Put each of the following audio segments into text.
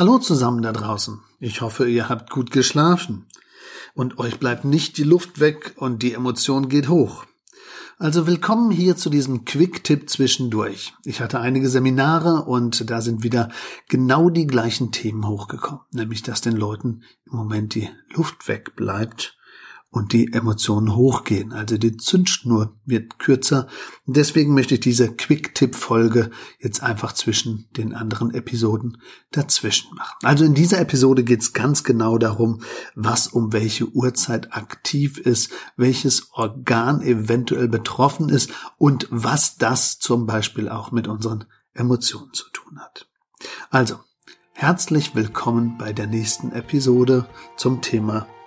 Hallo zusammen da draußen. Ich hoffe, ihr habt gut geschlafen. Und euch bleibt nicht die Luft weg und die Emotion geht hoch. Also willkommen hier zu diesem Quick-Tipp zwischendurch. Ich hatte einige Seminare und da sind wieder genau die gleichen Themen hochgekommen. Nämlich, dass den Leuten im Moment die Luft wegbleibt und die Emotionen hochgehen. Also die Zündschnur wird kürzer. Deswegen möchte ich diese Quick-Tipp-Folge jetzt einfach zwischen den anderen Episoden dazwischen machen. Also in dieser Episode geht es ganz genau darum, was um welche Uhrzeit aktiv ist, welches Organ eventuell betroffen ist und was das zum Beispiel auch mit unseren Emotionen zu tun hat. Also, herzlich willkommen bei der nächsten Episode zum Thema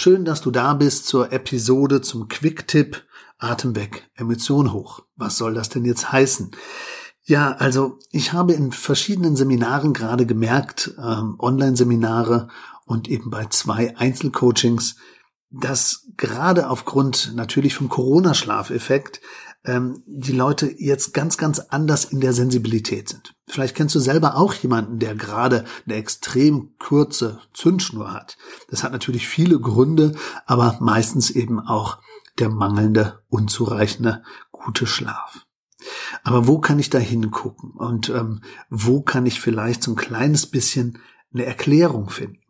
Schön, dass du da bist zur Episode zum Quick-Tipp Atem weg, Emotion hoch. Was soll das denn jetzt heißen? Ja, also ich habe in verschiedenen Seminaren gerade gemerkt, ähm, Online-Seminare und eben bei zwei Einzelcoachings, dass gerade aufgrund natürlich vom Corona-Schlafeffekt ähm, die Leute jetzt ganz, ganz anders in der Sensibilität sind. Vielleicht kennst du selber auch jemanden, der gerade eine extrem kurze Zündschnur hat. Das hat natürlich viele Gründe, aber meistens eben auch der mangelnde, unzureichende, gute Schlaf. Aber wo kann ich da hingucken und ähm, wo kann ich vielleicht so ein kleines bisschen eine Erklärung finden?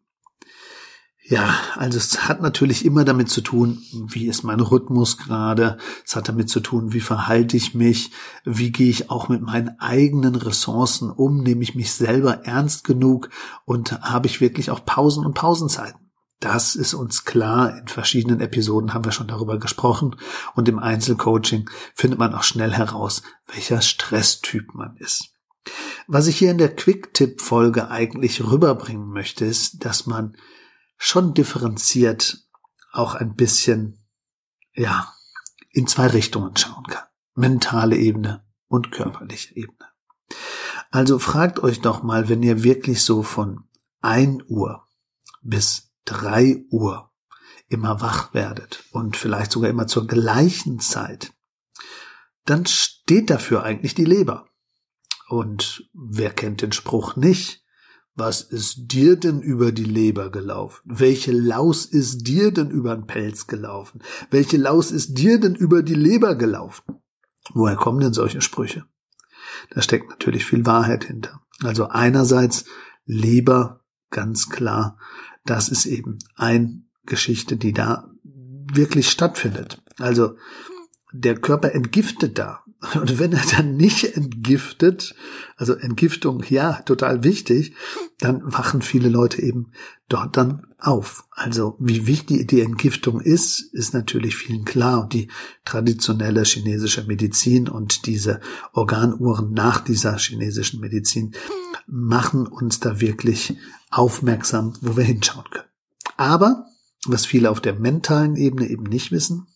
Ja, also es hat natürlich immer damit zu tun, wie ist mein Rhythmus gerade. Es hat damit zu tun, wie verhalte ich mich, wie gehe ich auch mit meinen eigenen Ressourcen um, nehme ich mich selber ernst genug und habe ich wirklich auch Pausen und Pausenzeiten. Das ist uns klar. In verschiedenen Episoden haben wir schon darüber gesprochen. Und im Einzelcoaching findet man auch schnell heraus, welcher Stresstyp man ist. Was ich hier in der Quick-Tipp-Folge eigentlich rüberbringen möchte, ist, dass man schon differenziert auch ein bisschen, ja, in zwei Richtungen schauen kann. Mentale Ebene und körperliche Ebene. Also fragt euch doch mal, wenn ihr wirklich so von ein Uhr bis drei Uhr immer wach werdet und vielleicht sogar immer zur gleichen Zeit, dann steht dafür eigentlich die Leber. Und wer kennt den Spruch nicht? Was ist dir denn über die Leber gelaufen? Welche Laus ist dir denn über den Pelz gelaufen? Welche Laus ist dir denn über die Leber gelaufen? Woher kommen denn solche Sprüche? Da steckt natürlich viel Wahrheit hinter. Also einerseits Leber, ganz klar, das ist eben eine Geschichte, die da wirklich stattfindet. Also der Körper entgiftet da. Und wenn er dann nicht entgiftet, also Entgiftung, ja, total wichtig, dann wachen viele Leute eben dort dann auf. Also wie wichtig die Entgiftung ist, ist natürlich vielen klar. Und die traditionelle chinesische Medizin und diese Organuhren nach dieser chinesischen Medizin machen uns da wirklich aufmerksam, wo wir hinschauen können. Aber, was viele auf der mentalen Ebene eben nicht wissen,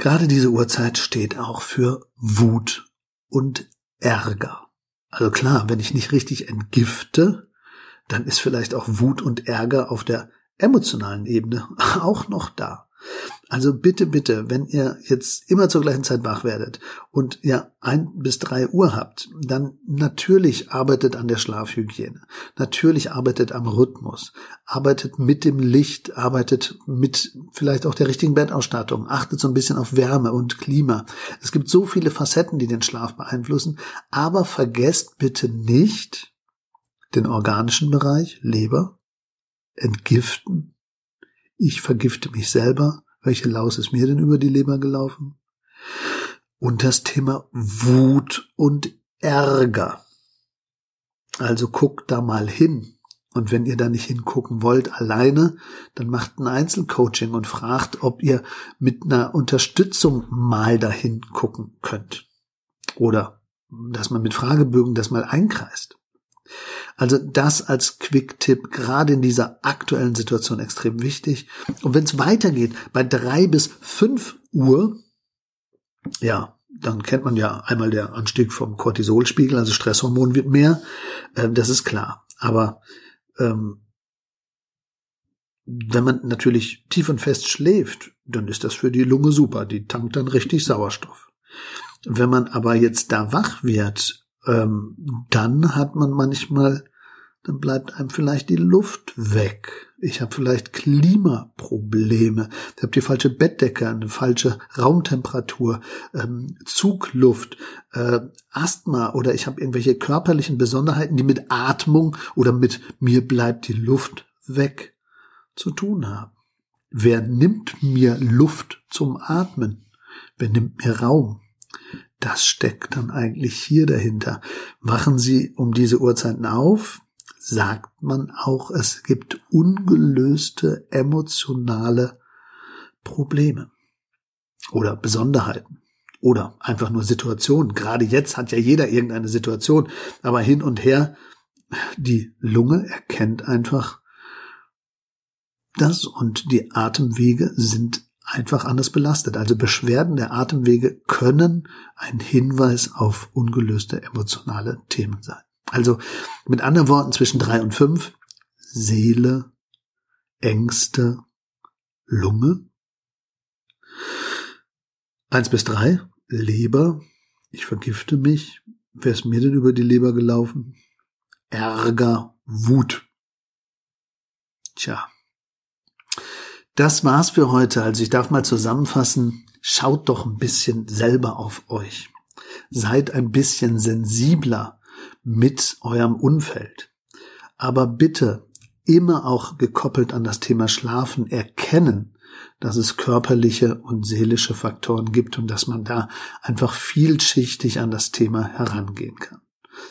Gerade diese Uhrzeit steht auch für Wut und Ärger. Also klar, wenn ich nicht richtig entgifte, dann ist vielleicht auch Wut und Ärger auf der emotionalen Ebene auch noch da. Also bitte, bitte, wenn ihr jetzt immer zur gleichen Zeit wach werdet und ja ein bis drei Uhr habt, dann natürlich arbeitet an der Schlafhygiene, natürlich arbeitet am Rhythmus, arbeitet mit dem Licht, arbeitet mit vielleicht auch der richtigen Bettausstattung, achtet so ein bisschen auf Wärme und Klima. Es gibt so viele Facetten, die den Schlaf beeinflussen, aber vergesst bitte nicht den organischen Bereich, Leber, entgiften. Ich vergifte mich selber, welche Laus ist mir denn über die Leber gelaufen? Und das Thema Wut und Ärger. Also guckt da mal hin. Und wenn ihr da nicht hingucken wollt alleine, dann macht ein Einzelcoaching und fragt, ob ihr mit einer Unterstützung mal dahin gucken könnt. Oder dass man mit Fragebögen das mal einkreist. Also das als Quick-Tipp gerade in dieser aktuellen Situation extrem wichtig. Und wenn es weitergeht, bei drei bis fünf Uhr, ja, dann kennt man ja einmal der Anstieg vom Cortisolspiegel, also Stresshormon wird mehr, äh, das ist klar. Aber ähm, wenn man natürlich tief und fest schläft, dann ist das für die Lunge super. Die tankt dann richtig Sauerstoff. Wenn man aber jetzt da wach wird, ähm, dann hat man manchmal, dann bleibt einem vielleicht die Luft weg. Ich habe vielleicht Klimaprobleme. Ich habe die falsche Bettdecke, eine falsche Raumtemperatur, ähm, Zugluft, äh, Asthma oder ich habe irgendwelche körperlichen Besonderheiten, die mit Atmung oder mit mir bleibt die Luft weg zu tun haben. Wer nimmt mir Luft zum Atmen? Wer nimmt mir Raum? Das steckt dann eigentlich hier dahinter. Wachen Sie um diese Uhrzeiten auf? Sagt man auch, es gibt ungelöste emotionale Probleme oder Besonderheiten oder einfach nur Situationen. Gerade jetzt hat ja jeder irgendeine Situation, aber hin und her, die Lunge erkennt einfach das und die Atemwege sind einfach anders belastet. Also Beschwerden der Atemwege können ein Hinweis auf ungelöste emotionale Themen sein. Also mit anderen Worten zwischen drei und fünf Seele, Ängste, Lunge. Eins bis drei Leber. Ich vergifte mich. Wer ist mir denn über die Leber gelaufen? Ärger, Wut. Tja, das war's für heute. Also ich darf mal zusammenfassen. Schaut doch ein bisschen selber auf euch. Seid ein bisschen sensibler mit eurem Umfeld. Aber bitte immer auch gekoppelt an das Thema Schlafen erkennen, dass es körperliche und seelische Faktoren gibt und dass man da einfach vielschichtig an das Thema herangehen kann.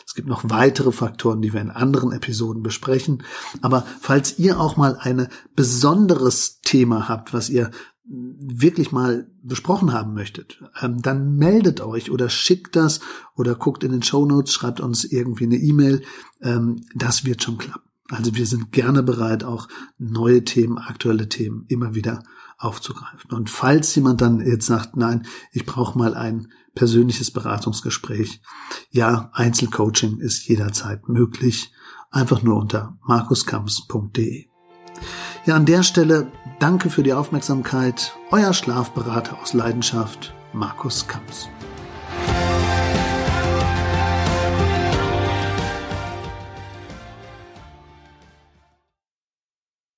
Es gibt noch weitere Faktoren, die wir in anderen Episoden besprechen. Aber falls ihr auch mal ein besonderes Thema habt, was ihr wirklich mal besprochen haben möchtet, ähm, dann meldet euch oder schickt das oder guckt in den Show Notes, schreibt uns irgendwie eine E-Mail. Ähm, das wird schon klappen. Also wir sind gerne bereit, auch neue Themen, aktuelle Themen immer wieder aufzugreifen. Und falls jemand dann jetzt sagt, nein, ich brauche mal ein persönliches Beratungsgespräch. Ja, Einzelcoaching ist jederzeit möglich. Einfach nur unter markuskamps.de. Ja, an der Stelle danke für die Aufmerksamkeit. Euer Schlafberater aus Leidenschaft, Markus Kamps.